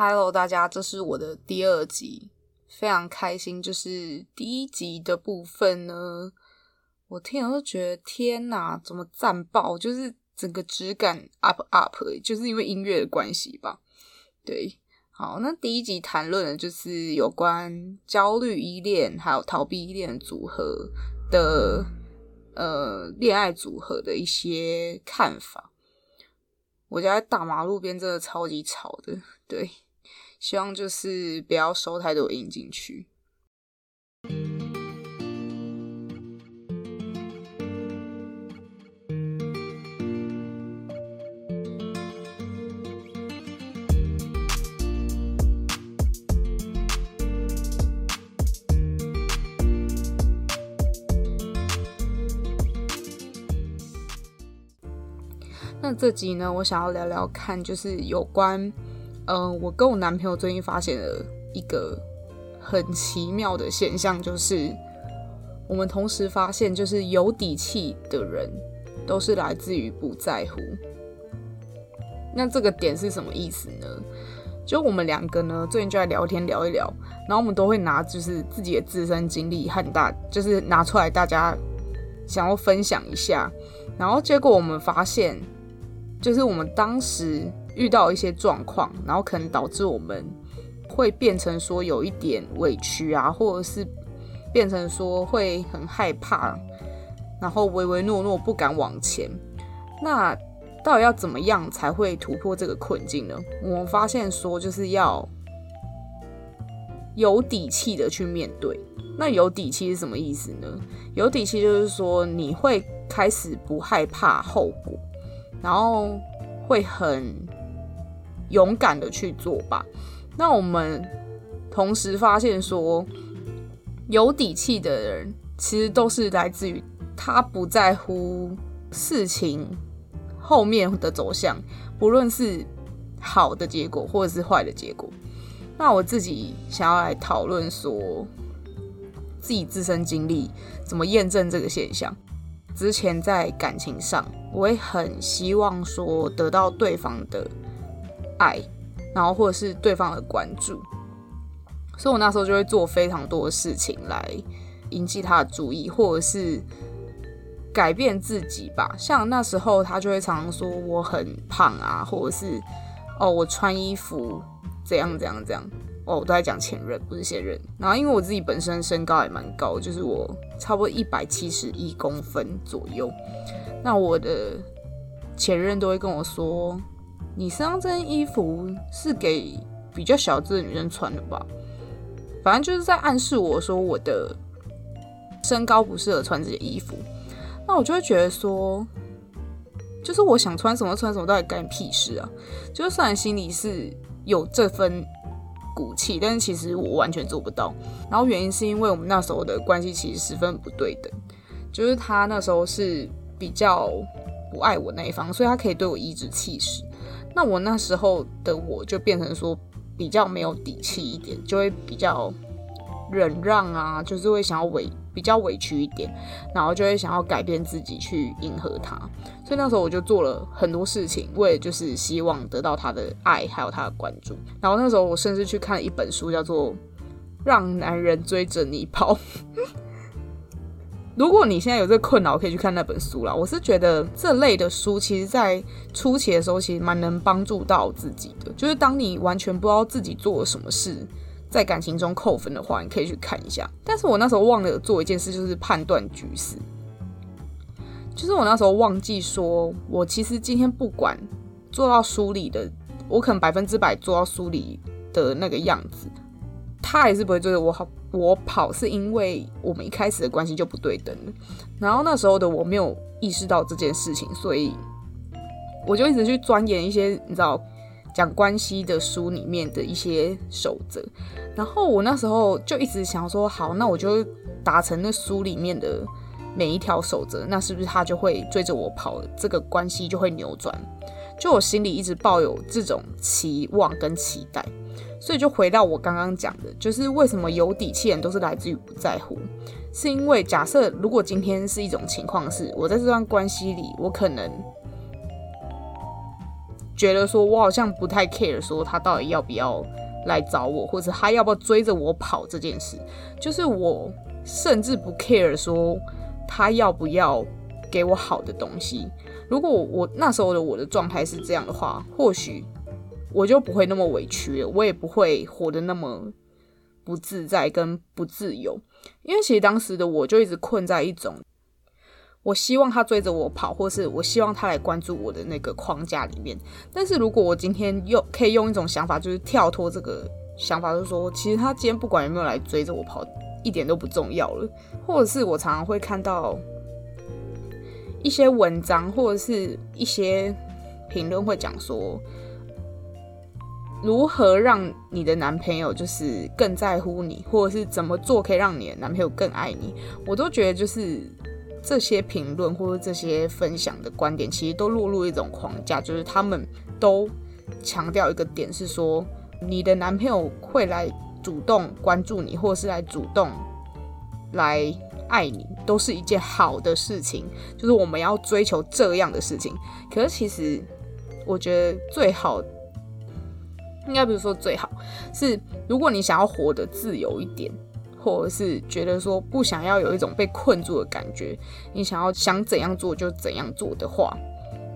Hello，大家，这是我的第二集，非常开心。就是第一集的部分呢，我听了都觉得天哪，怎么赞爆？就是整个质感 up up，就是因为音乐的关系吧。对，好，那第一集谈论的就是有关焦虑依恋还有逃避依恋组合的呃恋爱组合的一些看法。我家大马路边真的超级吵的，对。希望就是不要收太多音进去。那这集呢，我想要聊聊看，就是有关。嗯，我跟我男朋友最近发现了一个很奇妙的现象，就是我们同时发现，就是有底气的人都是来自于不在乎。那这个点是什么意思呢？就我们两个呢，最近就在聊天聊一聊，然后我们都会拿就是自己的自身经历和大，就是拿出来大家想要分享一下，然后结果我们发现，就是我们当时。遇到一些状况，然后可能导致我们会变成说有一点委屈啊，或者是变成说会很害怕，然后唯唯诺诺不敢往前。那到底要怎么样才会突破这个困境呢？我们发现说就是要有底气的去面对。那有底气是什么意思呢？有底气就是说你会开始不害怕后果，然后会很。勇敢的去做吧。那我们同时发现说，有底气的人其实都是来自于他不在乎事情后面的走向，不论是好的结果或者是坏的结果。那我自己想要来讨论说，自己自身经历怎么验证这个现象。之前在感情上，我也很希望说得到对方的。爱，然后或者是对方的关注，所以我那时候就会做非常多的事情来引起他的注意，或者是改变自己吧。像那时候他就会常常说我很胖啊，或者是哦我穿衣服怎样怎样怎样。哦，我都在讲前任，不是现任。然后因为我自己本身身高也蛮高，就是我差不多一百七十一公分左右。那我的前任都会跟我说。你身上这件衣服是给比较小只的女生穿的吧？反正就是在暗示我说我的身高不适合穿这件衣服。那我就会觉得说，就是我想穿什么穿什么，到底干你屁事啊！就是虽然心里是有这份骨气，但是其实我完全做不到。然后原因是因为我们那时候的关系其实十分不对等，就是他那时候是比较不爱我那一方，所以他可以对我颐指气使。那我那时候的我就变成说比较没有底气一点，就会比较忍让啊，就是会想要委比较委屈一点，然后就会想要改变自己去迎合他。所以那时候我就做了很多事情，为就是希望得到他的爱，还有他的关注。然后那时候我甚至去看了一本书，叫做《让男人追着你跑》。如果你现在有这个困扰，可以去看那本书啦。我是觉得这类的书，其实在初期的时候，其实蛮能帮助到自己的。就是当你完全不知道自己做了什么事，在感情中扣分的话，你可以去看一下。但是我那时候忘了做一件事，就是判断局势。就是我那时候忘记说，我其实今天不管做到书里的，我可能百分之百做到书里的那个样子，他还是不会追着我好。我跑是因为我们一开始的关系就不对等，然后那时候的我没有意识到这件事情，所以我就一直去钻研一些你知道讲关系的书里面的一些守则，然后我那时候就一直想说，好，那我就达成那书里面的每一条守则，那是不是他就会追着我跑，这个关系就会扭转？就我心里一直抱有这种期望跟期待。所以就回到我刚刚讲的，就是为什么有底气人都是来自于不在乎，是因为假设如果今天是一种情况是，我在这段关系里，我可能觉得说我好像不太 care 说他到底要不要来找我，或者他要不要追着我跑这件事，就是我甚至不 care 说他要不要给我好的东西。如果我那时候的我的状态是这样的话，或许我就不会那么委屈，我也不会活得那么不自在跟不自由。因为其实当时的我就一直困在一种。我希望他追着我跑，或是我希望他来关注我的那个框架里面。但是如果我今天用可以用一种想法，就是跳脱这个想法，就是说，其实他今天不管有没有来追着我跑，一点都不重要了。或者是我常常会看到一些文章，或者是一些评论会讲说，如何让你的男朋友就是更在乎你，或者是怎么做可以让你的男朋友更爱你。我都觉得就是。这些评论或者这些分享的观点，其实都落入一种框架，就是他们都强调一个点，是说你的男朋友会来主动关注你，或者是来主动来爱你，都是一件好的事情。就是我们要追求这样的事情。可是其实，我觉得最好，应该不是说最好，是如果你想要活得自由一点。或者是觉得说不想要有一种被困住的感觉，你想要想怎样做就怎样做的话，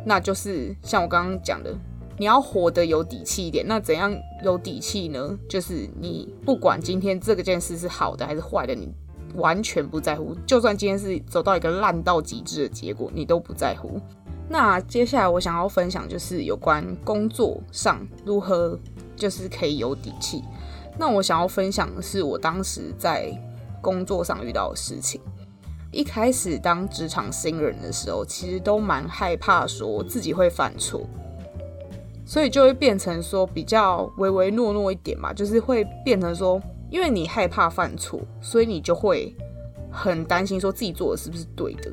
那就是像我刚刚讲的，你要活得有底气一点。那怎样有底气呢？就是你不管今天这个件事是好的还是坏的，你完全不在乎。就算今天是走到一个烂到极致的结果，你都不在乎。那接下来我想要分享就是有关工作上如何就是可以有底气。那我想要分享的是我当时在工作上遇到的事情。一开始当职场新人的时候，其实都蛮害怕说自己会犯错，所以就会变成说比较唯唯诺诺一点嘛，就是会变成说，因为你害怕犯错，所以你就会很担心说自己做的是不是对的。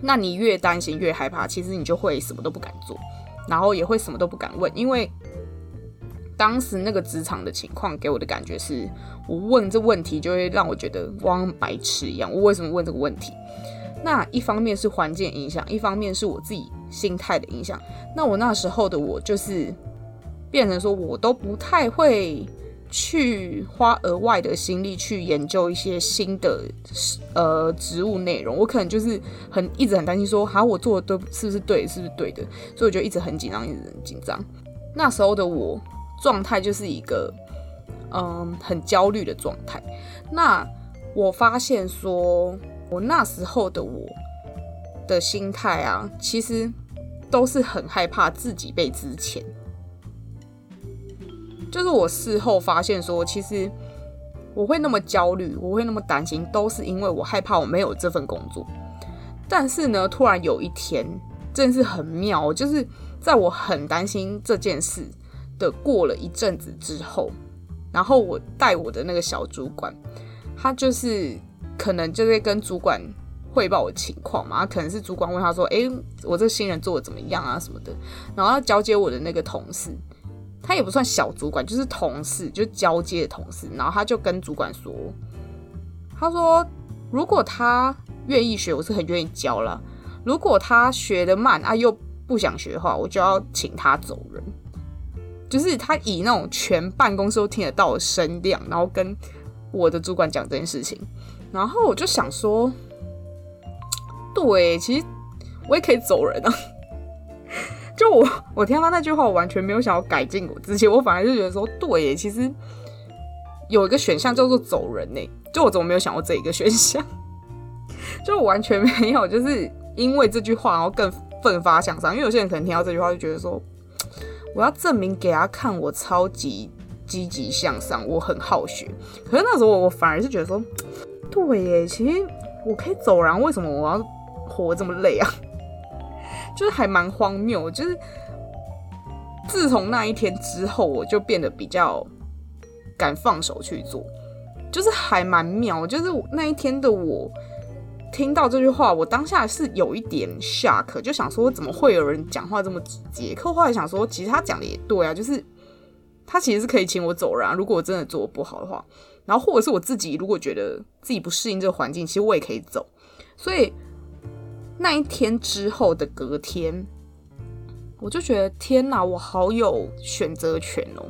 那你越担心越害怕，其实你就会什么都不敢做，然后也会什么都不敢问，因为。当时那个职场的情况给我的感觉是，我问这问题就会让我觉得像白痴一样。我为什么问这个问题？那一方面是环境影响，一方面是我自己心态的影响。那我那时候的我就是变成说，我都不太会去花额外的心力去研究一些新的呃植物内容。我可能就是很一直很担心说，好，我做的对是不是对，是不是对的？所以我就一直很紧张，一直很紧张。那时候的我。状态就是一个，嗯，很焦虑的状态。那我发现说，我那时候的我的心态啊，其实都是很害怕自己被之前。就是我事后发现说，其实我会那么焦虑，我会那么担心，都是因为我害怕我没有这份工作。但是呢，突然有一天，真是很妙，就是在我很担心这件事。的过了一阵子之后，然后我带我的那个小主管，他就是可能就会跟主管汇报我情况嘛，可能是主管问他说：“哎，我这新人做的怎么样啊什么的。”然后要交接我的那个同事，他也不算小主管，就是同事，就交接的同事。然后他就跟主管说：“他说如果他愿意学，我是很愿意教了；如果他学的慢啊又不想学的话，我就要请他走人。”就是他以那种全办公室都听得到的声量，然后跟我的主管讲这件事情，然后我就想说，对，其实我也可以走人啊。就我我听到那句话，我完全没有想要改进我自己，我反而就觉得说，对耶，其实有一个选项叫做走人呢。就我怎么没有想过 这一个选项？就我完全没有，就是因为这句话，然后更奋发向上。因为有些人可能听到这句话，就觉得说。我要证明给他看，我超级积极向上，我很好学。可是那时候我反而是觉得说，对耶，其实我可以走人，为什么我要活这么累啊？就是还蛮荒谬。就是自从那一天之后，我就变得比较敢放手去做，就是还蛮妙。就是那一天的我。听到这句话，我当下是有一点 shock，就想说怎么会有人讲话这么直接？可后来想说，其实他讲的也对啊，就是他其实是可以请我走人，啊如果我真的做不好的话，然后或者是我自己如果觉得自己不适应这个环境，其实我也可以走。所以那一天之后的隔天，我就觉得天哪，我好有选择权哦。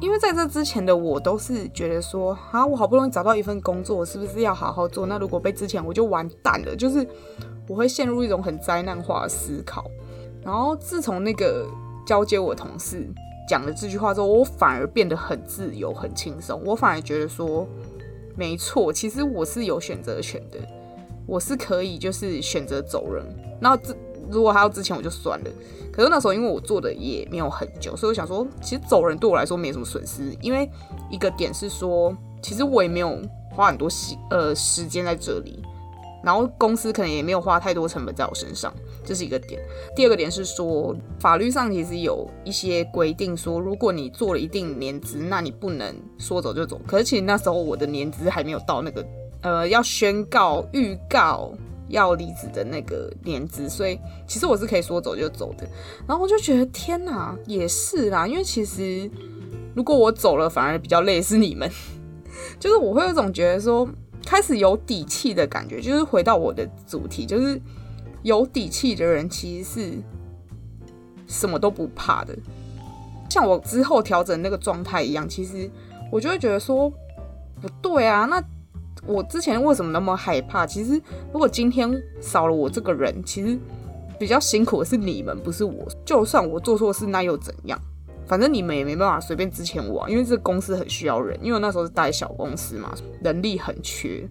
因为在这之前的我都是觉得说，啊，我好不容易找到一份工作，是不是要好好做？那如果被之前我就完蛋了，就是我会陷入一种很灾难化的思考。然后自从那个交接我同事讲了这句话之后，我反而变得很自由、很轻松。我反而觉得说，没错，其实我是有选择权的，我是可以就是选择走人。然后这如果还要之前我就算了。可是那时候因为我做的也没有很久，所以我想说，其实走人对我来说没什么损失。因为一个点是说，其实我也没有花很多时呃时间在这里。然后公司可能也没有花太多成本在我身上，这是一个点。第二个点是说，法律上其实有一些规定，说如果你做了一定年资，那你不能说走就走。可是其实那时候我的年资还没有到那个呃要宣告预告要离职的那个年资，所以其实我是可以说走就走的。然后我就觉得天哪，也是啦，因为其实如果我走了，反而比较累是你们，就是我会有种觉得说。开始有底气的感觉，就是回到我的主题，就是有底气的人其实是什么都不怕的。像我之后调整那个状态一样，其实我就会觉得说不对啊。那我之前为什么那么害怕？其实如果今天少了我这个人，其实比较辛苦的是你们，不是我。就算我做错事，那又怎样？反正你们也没办法随便支遣我，因为这个公司很需要人，因为那时候是带小公司嘛，人力很缺。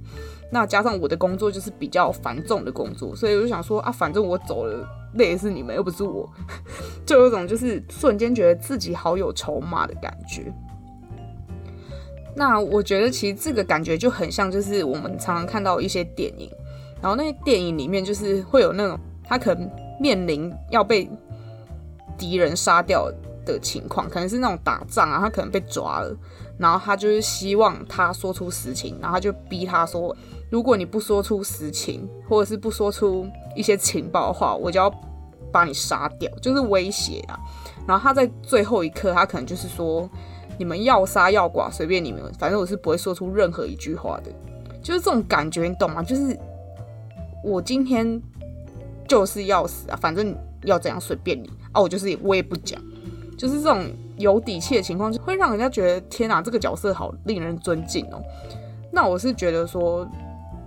那加上我的工作就是比较繁重的工作，所以我就想说啊，反正我走了，累的是你们，又不是我，就有种就是瞬间觉得自己好有筹码的感觉。那我觉得其实这个感觉就很像，就是我们常常看到一些电影，然后那些电影里面就是会有那种他可能面临要被敌人杀掉。的情况可能是那种打仗啊，他可能被抓了，然后他就是希望他说出实情，然后他就逼他说，如果你不说出实情，或者是不说出一些情报的话，我就要把你杀掉，就是威胁啊。然后他在最后一刻，他可能就是说，你们要杀要剐随便你们，反正我是不会说出任何一句话的，就是这种感觉，你懂吗？就是我今天就是要死啊，反正要怎样随便你啊，我就是我也不讲。就是这种有底气的情况，就会让人家觉得天哪，这个角色好令人尊敬哦。那我是觉得说，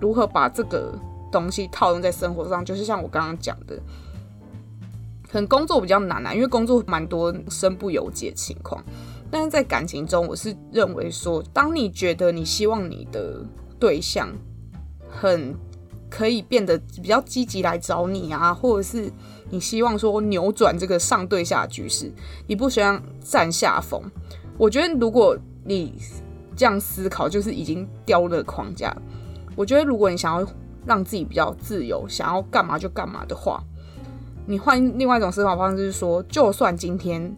如何把这个东西套用在生活上，就是像我刚刚讲的，可能工作比较难啊，因为工作蛮多身不由己的情况。但是在感情中，我是认为说，当你觉得你希望你的对象很可以变得比较积极来找你啊，或者是。你希望说扭转这个上对下局势，你不希望占下风。我觉得如果你这样思考，就是已经掉了框架。我觉得如果你想要让自己比较自由，想要干嘛就干嘛的话，你换另外一种思考方式，是说，就算今天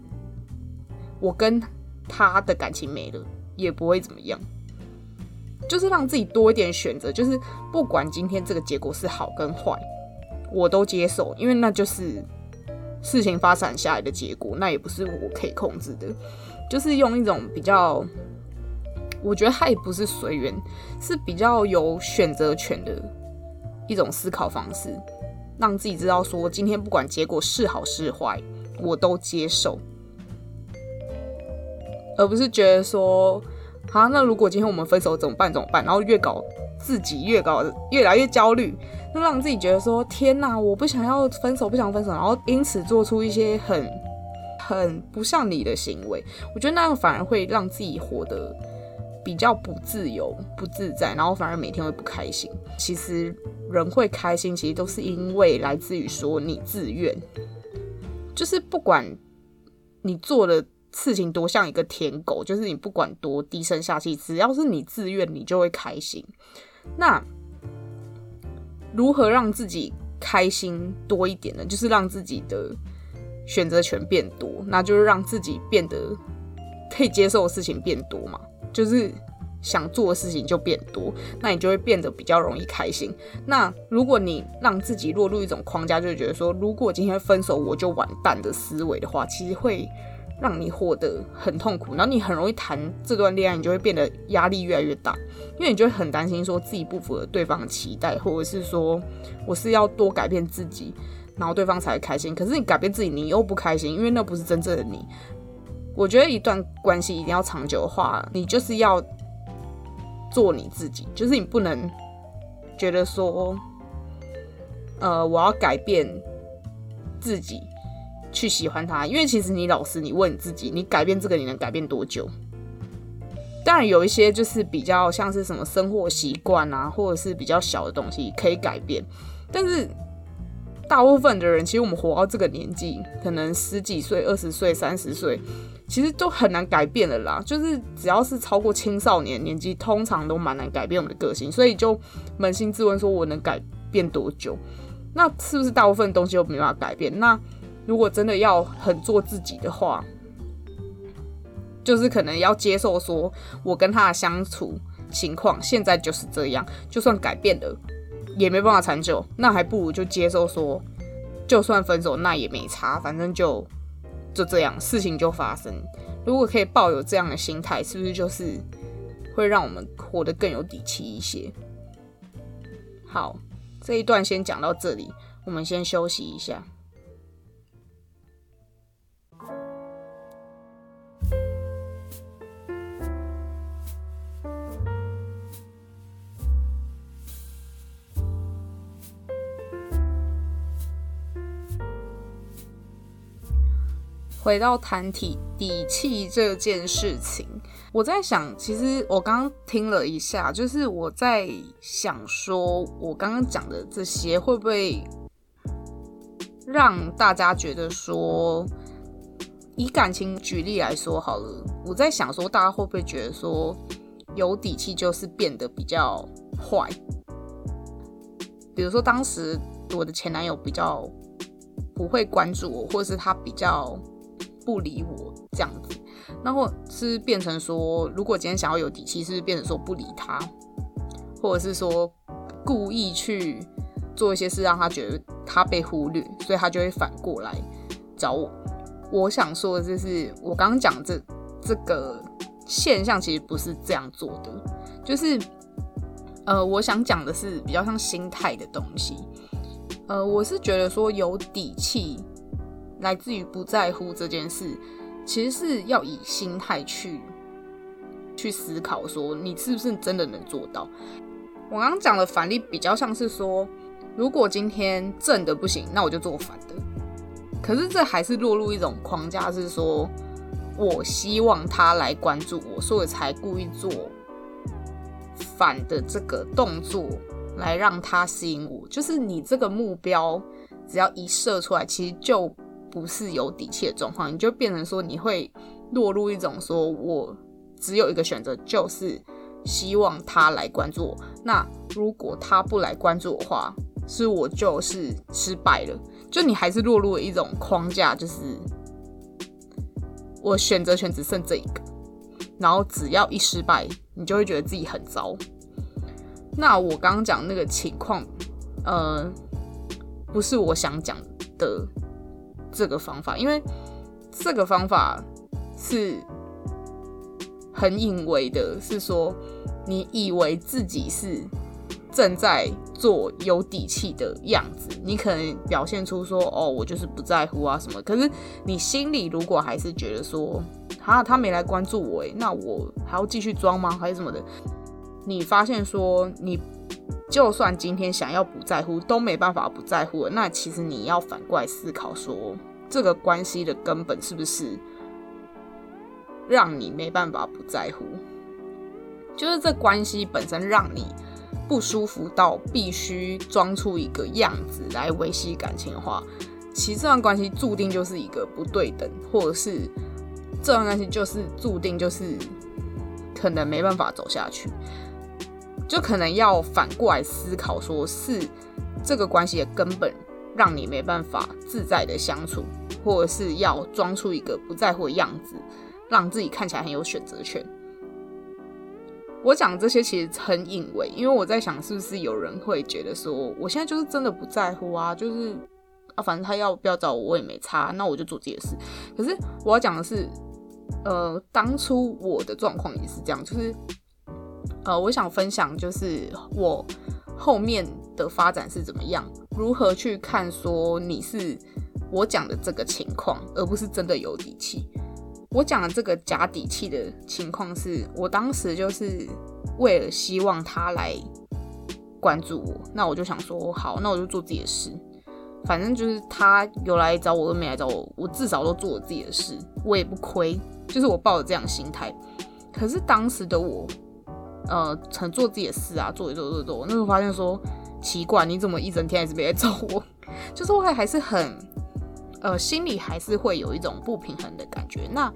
我跟他的感情没了，也不会怎么样。就是让自己多一点选择，就是不管今天这个结果是好跟坏。我都接受，因为那就是事情发展下来的结果，那也不是我可以控制的。就是用一种比较，我觉得他也不是随缘，是比较有选择权的一种思考方式，让自己知道说，今天不管结果是好是坏，我都接受，而不是觉得说，好，那如果今天我们分手怎么办？怎么办？然后越搞自己越搞越来越焦虑。就让自己觉得说天哪，我不想要分手，不想分手，然后因此做出一些很很不像你的行为。我觉得那样反而会让自己活得比较不自由、不自在，然后反而每天会不开心。其实人会开心，其实都是因为来自于说你自愿，就是不管你做的事情多像一个舔狗，就是你不管多低声下气，只要是你自愿，你就会开心。那。如何让自己开心多一点呢？就是让自己的选择权变多，那就是让自己变得可以接受的事情变多嘛。就是想做的事情就变多，那你就会变得比较容易开心。那如果你让自己落入一种框架，就觉得说，如果今天分手我就完蛋的思维的话，其实会。让你活得很痛苦，然后你很容易谈这段恋爱，你就会变得压力越来越大，因为你就会很担心说自己不符合对方的期待，或者是说我是要多改变自己，然后对方才会开心。可是你改变自己，你又不开心，因为那不是真正的你。我觉得一段关系一定要长久的话，你就是要做你自己，就是你不能觉得说，呃，我要改变自己去喜欢他，因为其实你老实，你问你自己，你改变这个，你能改变多久？当然有一些就是比较像是什么生活习惯啊，或者是比较小的东西可以改变，但是大部分的人，其实我们活到这个年纪，可能十几岁、二十岁、三十岁。其实都很难改变了啦，就是只要是超过青少年年纪，通常都蛮难改变我们的个性，所以就扪心自问，说我能改变多久？那是不是大部分东西都没办法改变？那如果真的要很做自己的话，就是可能要接受说，我跟他的相处情况现在就是这样，就算改变了也没办法长久，那还不如就接受说，就算分手那也没差，反正就。就这样，事情就发生。如果可以抱有这样的心态，是不是就是会让我们活得更有底气一些？好，这一段先讲到这里，我们先休息一下。回到谈体底气这件事情，我在想，其实我刚刚听了一下，就是我在想说，我刚刚讲的这些会不会让大家觉得说，以感情举例来说好了，我在想说，大家会不会觉得说，有底气就是变得比较坏？比如说，当时我的前男友比较不会关注我，或是他比较。不理我这样子，那或是变成说，如果今天想要有底气，是变成说不理他，或者是说故意去做一些事，让他觉得他被忽略，所以他就会反过来找我。我想说的就是，我刚刚讲这这个现象其实不是这样做的，就是呃，我想讲的是比较像心态的东西。呃，我是觉得说有底气。来自于不在乎这件事，其实是要以心态去去思考，说你是不是真的能做到。我刚刚讲的反例比较像是说，如果今天正的不行，那我就做反的。可是这还是落入一种框架，是说我希望他来关注我，所以才故意做反的这个动作，来让他吸引我。就是你这个目标，只要一设出来，其实就。不是有底气的状况，你就变成说你会落入一种说，我只有一个选择，就是希望他来关注我。那如果他不来关注我的话，是我就是失败了。就你还是落入了一种框架，就是我选择权只剩这一个，然后只要一失败，你就会觉得自己很糟。那我刚刚讲那个情况，呃，不是我想讲的。这个方法，因为这个方法是很隐微的，是说你以为自己是正在做有底气的样子，你可能表现出说哦，我就是不在乎啊什么。可是你心里如果还是觉得说啊，他没来关注我，诶，那我还要继续装吗？还是什么的？你发现说你就算今天想要不在乎，都没办法不在乎了。那其实你要反过来思考说。这个关系的根本是不是让你没办法不在乎？就是这关系本身让你不舒服到必须装出一个样子来维系感情的话，其实这段关系注定就是一个不对等，或者是这段关系就是注定就是可能没办法走下去，就可能要反过来思考，说是这个关系的根本。让你没办法自在的相处，或者是要装出一个不在乎的样子，让自己看起来很有选择权。我讲这些其实很隐微，因为我在想，是不是有人会觉得说，我现在就是真的不在乎啊，就是啊，反正他要不要找我，我也没差，那我就做自己的事。可是我要讲的是，呃，当初我的状况也是这样，就是呃，我想分享，就是我后面的发展是怎么样。如何去看说你是我讲的这个情况，而不是真的有底气。我讲的这个假底气的情况，是我当时就是为了希望他来关注我，那我就想说，好，那我就做自己的事，反正就是他有来找我，跟没来找我，我至少都做我自己的事，我也不亏，就是我抱着这样心态。可是当时的我，呃，曾做自己的事啊，做一做做做，那时候发现说，奇怪，你怎么一整天还是没来找我？就是我还是很。呃，心里还是会有一种不平衡的感觉。那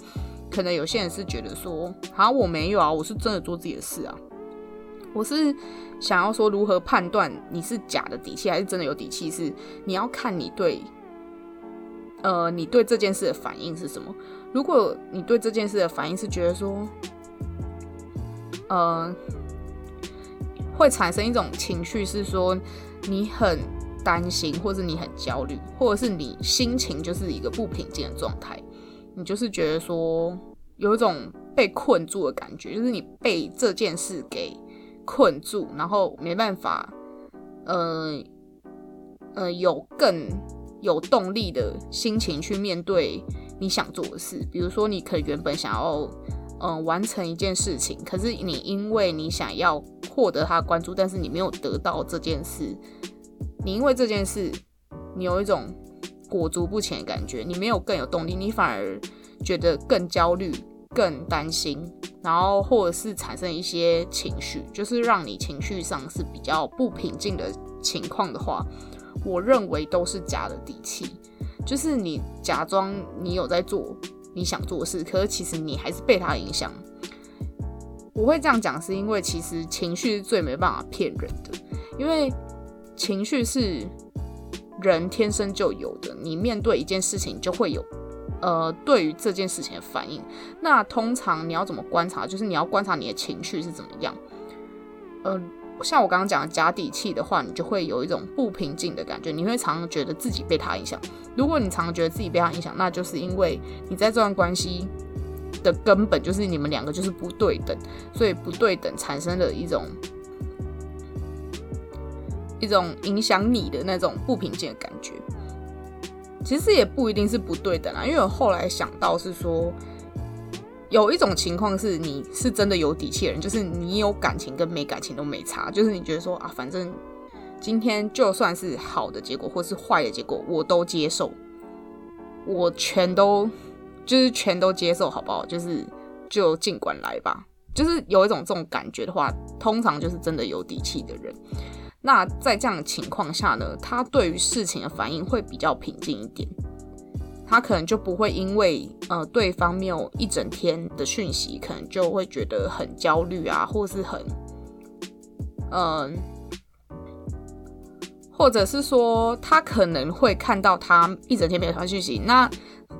可能有些人是觉得说，好，我没有啊，我是真的做自己的事啊。我是想要说，如何判断你是假的底气还是真的有底气？是你要看你对，呃，你对这件事的反应是什么。如果你对这件事的反应是觉得说，呃，会产生一种情绪，是说你很。担心，或者你很焦虑，或者是你心情就是一个不平静的状态，你就是觉得说有一种被困住的感觉，就是你被这件事给困住，然后没办法，呃呃，有更有动力的心情去面对你想做的事。比如说，你可能原本想要嗯完成一件事情，可是你因为你想要获得他关注，但是你没有得到这件事。你因为这件事，你有一种裹足不前的感觉，你没有更有动力，你反而觉得更焦虑、更担心，然后或者是产生一些情绪，就是让你情绪上是比较不平静的情况的话，我认为都是假的底气，就是你假装你有在做你想做事，可是其实你还是被他影响。我会这样讲，是因为其实情绪是最没办法骗人的，因为。情绪是人天生就有的，你面对一件事情就会有，呃，对于这件事情的反应。那通常你要怎么观察？就是你要观察你的情绪是怎么样。呃，像我刚刚讲的假底气的话，你就会有一种不平静的感觉，你会常常觉得自己被他影响。如果你常常觉得自己被他影响，那就是因为你在这段关系的根本就是你们两个就是不对等，所以不对等产生了一种。一种影响你的那种不平静的感觉，其实也不一定是不对等啦。因为我后来想到是说，有一种情况是你是真的有底气的人，就是你有感情跟没感情都没差，就是你觉得说啊，反正今天就算是好的结果或是坏的结果，我都接受，我全都就是全都接受，好不好？就是就尽管来吧。就是有一种这种感觉的话，通常就是真的有底气的人。那在这样的情况下呢，他对于事情的反应会比较平静一点，他可能就不会因为呃对方没有一整天的讯息，可能就会觉得很焦虑啊，或是很嗯，或者是说他可能会看到他一整天没有传讯息，那。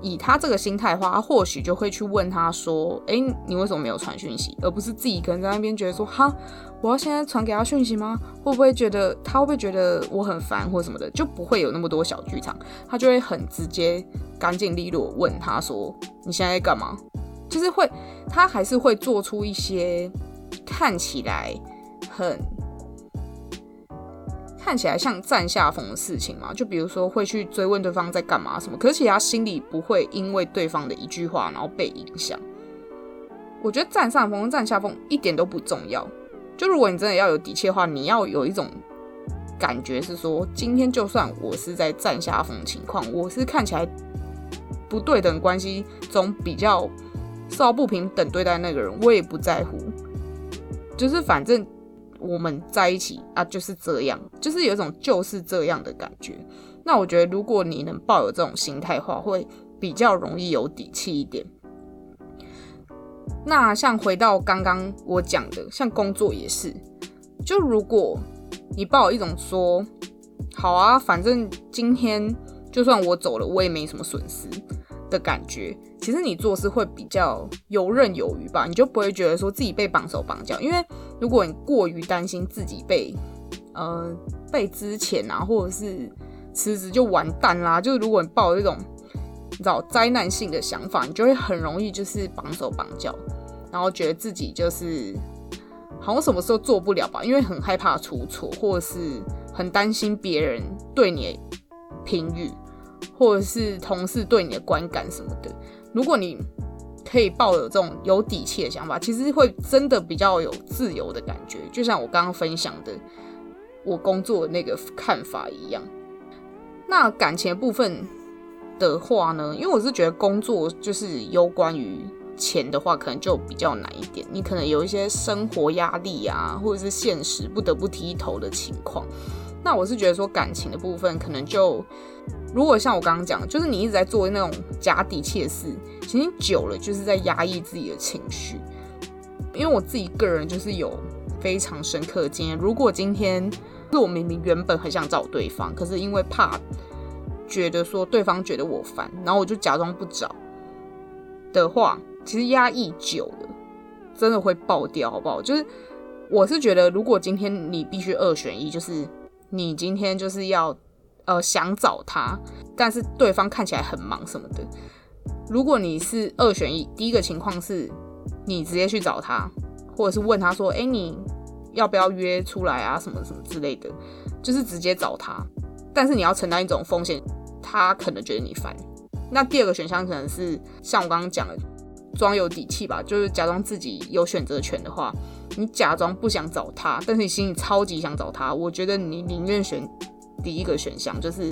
以他这个心态的话，他或许就会去问他说：“哎，你为什么没有传讯息？”而不是自己可能在那边觉得说：“哈，我要现在传给他讯息吗？会不会觉得他会不会觉得我很烦或什么的？就不会有那么多小剧场，他就会很直接、干净利落问他说：‘你现在在干嘛？’就是会，他还是会做出一些看起来很。”看起来像占下风的事情嘛，就比如说会去追问对方在干嘛什么，可是其他心里不会因为对方的一句话然后被影响。我觉得占上风、占下风一点都不重要。就如果你真的要有底气的话，你要有一种感觉是说，今天就算我是在占下风情况，我是看起来不对等关系中比较受不平等对待那个人，我也不在乎，就是反正。我们在一起啊，就是这样，就是有一种就是这样的感觉。那我觉得，如果你能抱有这种心态的话，会比较容易有底气一点。那像回到刚刚我讲的，像工作也是，就如果你抱有一种说，好啊，反正今天就算我走了，我也没什么损失。的感觉，其实你做事会比较游刃有余吧，你就不会觉得说自己被绑手绑脚。因为如果你过于担心自己被呃被之前啊，或者是辞职就完蛋啦，就是如果你抱这种你知道灾难性的想法，你就会很容易就是绑手绑脚，然后觉得自己就是好像什么时候做不了吧，因为很害怕出错，或者是很担心别人。对你评语，或者是同事对你的观感什么的。如果你可以抱有这种有底气的想法，其实会真的比较有自由的感觉。就像我刚刚分享的，我工作的那个看法一样。那感情部分的话呢？因为我是觉得工作就是有关于钱的话，可能就比较难一点。你可能有一些生活压力啊，或者是现实不得不低头的情况。那我是觉得说感情的部分，可能就如果像我刚刚讲，就是你一直在做那种假底气的事，其实久了就是在压抑自己的情绪。因为我自己个人就是有非常深刻的经验，如果今天。是我明明原本很想找对方，可是因为怕觉得说对方觉得我烦，然后我就假装不找的话，其实压抑久了真的会爆掉，好不好？就是我是觉得，如果今天你必须二选一，就是你今天就是要呃想找他，但是对方看起来很忙什么的。如果你是二选一，第一个情况是你直接去找他，或者是问他说：“哎，你。”要不要约出来啊？什么什么之类的，就是直接找他。但是你要承担一种风险，他可能觉得你烦。那第二个选项可能是像我刚刚讲的，装有底气吧，就是假装自己有选择权的话，你假装不想找他，但是你心里超级想找他。我觉得你宁愿选第一个选项，就是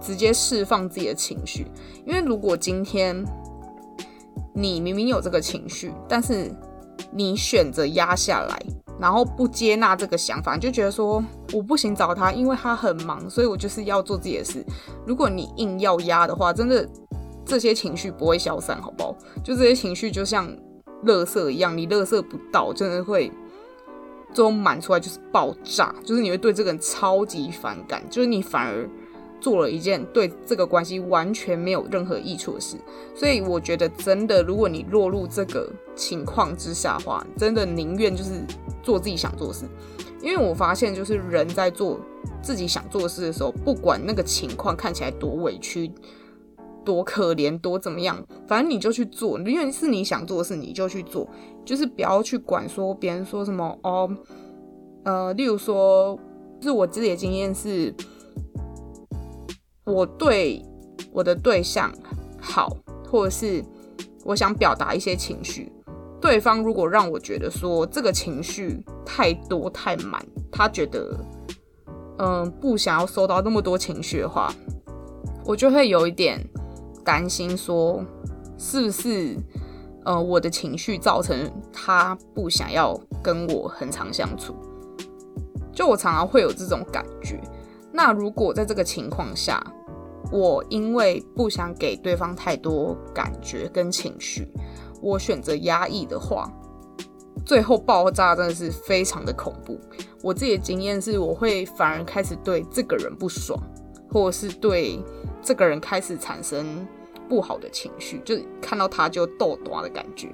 直接释放自己的情绪。因为如果今天你明明有这个情绪，但是你选择压下来。然后不接纳这个想法，你就觉得说我不行找他，因为他很忙，所以我就是要做自己的事。如果你硬要压的话，真的这些情绪不会消散，好不好？就这些情绪就像垃圾一样，你垃圾不到，真的会最后满出来就是爆炸，就是你会对这个人超级反感，就是你反而。做了一件对这个关系完全没有任何益处的事，所以我觉得真的，如果你落入这个情况之下的话，真的宁愿就是做自己想做的事，因为我发现就是人在做自己想做的事的时候，不管那个情况看起来多委屈、多可怜、多怎么样，反正你就去做，因为是你想做的事，你就去做，就是不要去管说别人说什么哦，呃，例如说，是我自己的经验是。我对我的对象好，或者是我想表达一些情绪，对方如果让我觉得说这个情绪太多太满，他觉得嗯不想要收到那么多情绪的话，我就会有一点担心，说是不是呃我的情绪造成他不想要跟我很长相处，就我常常会有这种感觉。那如果在这个情况下，我因为不想给对方太多感觉跟情绪，我选择压抑的话，最后爆炸真的是非常的恐怖。我自己的经验是，我会反而开始对这个人不爽，或者是对这个人开始产生不好的情绪，就看到他就斗短的感觉。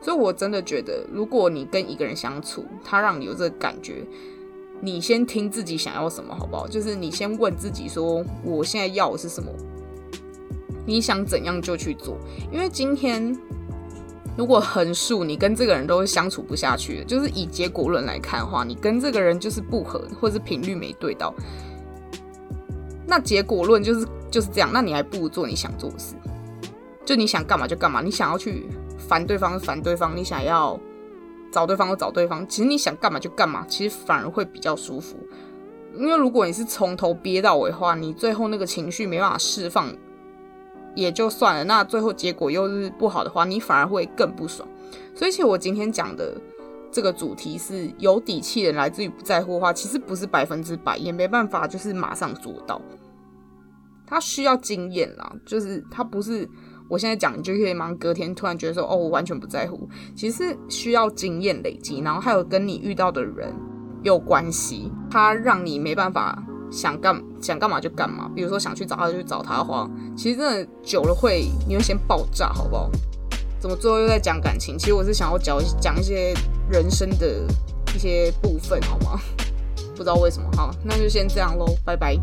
所以我真的觉得，如果你跟一个人相处，他让你有这个感觉。你先听自己想要什么，好不好？就是你先问自己说，我现在要的是什么？你想怎样就去做。因为今天如果横竖你跟这个人都是相处不下去，就是以结果论来看的话，你跟这个人就是不合，或是频率没对到，那结果论就是就是这样。那你还不如做你想做的事，就你想干嘛就干嘛。你想要去烦对方，烦对方；你想要。找对方就找对方，其实你想干嘛就干嘛，其实反而会比较舒服。因为如果你是从头憋到尾的话，你最后那个情绪没办法释放也就算了，那最后结果又是不好的话，你反而会更不爽。所以，其实我今天讲的这个主题是有底气的，来自于不在乎的话，其实不是百分之百，也没办法就是马上做到。他需要经验啦，就是他不是。我现在讲，你就可以忙。隔天突然觉得说，哦，我完全不在乎。其实需要经验累积，然后还有跟你遇到的人有关系，他让你没办法想干想干嘛就干嘛。比如说想去找他就去找他的话，其实真的久了会你会先爆炸，好不好？怎么最后又在讲感情？其实我是想要讲讲一些人生的一些部分，好吗？不知道为什么，好，那就先这样喽，拜拜。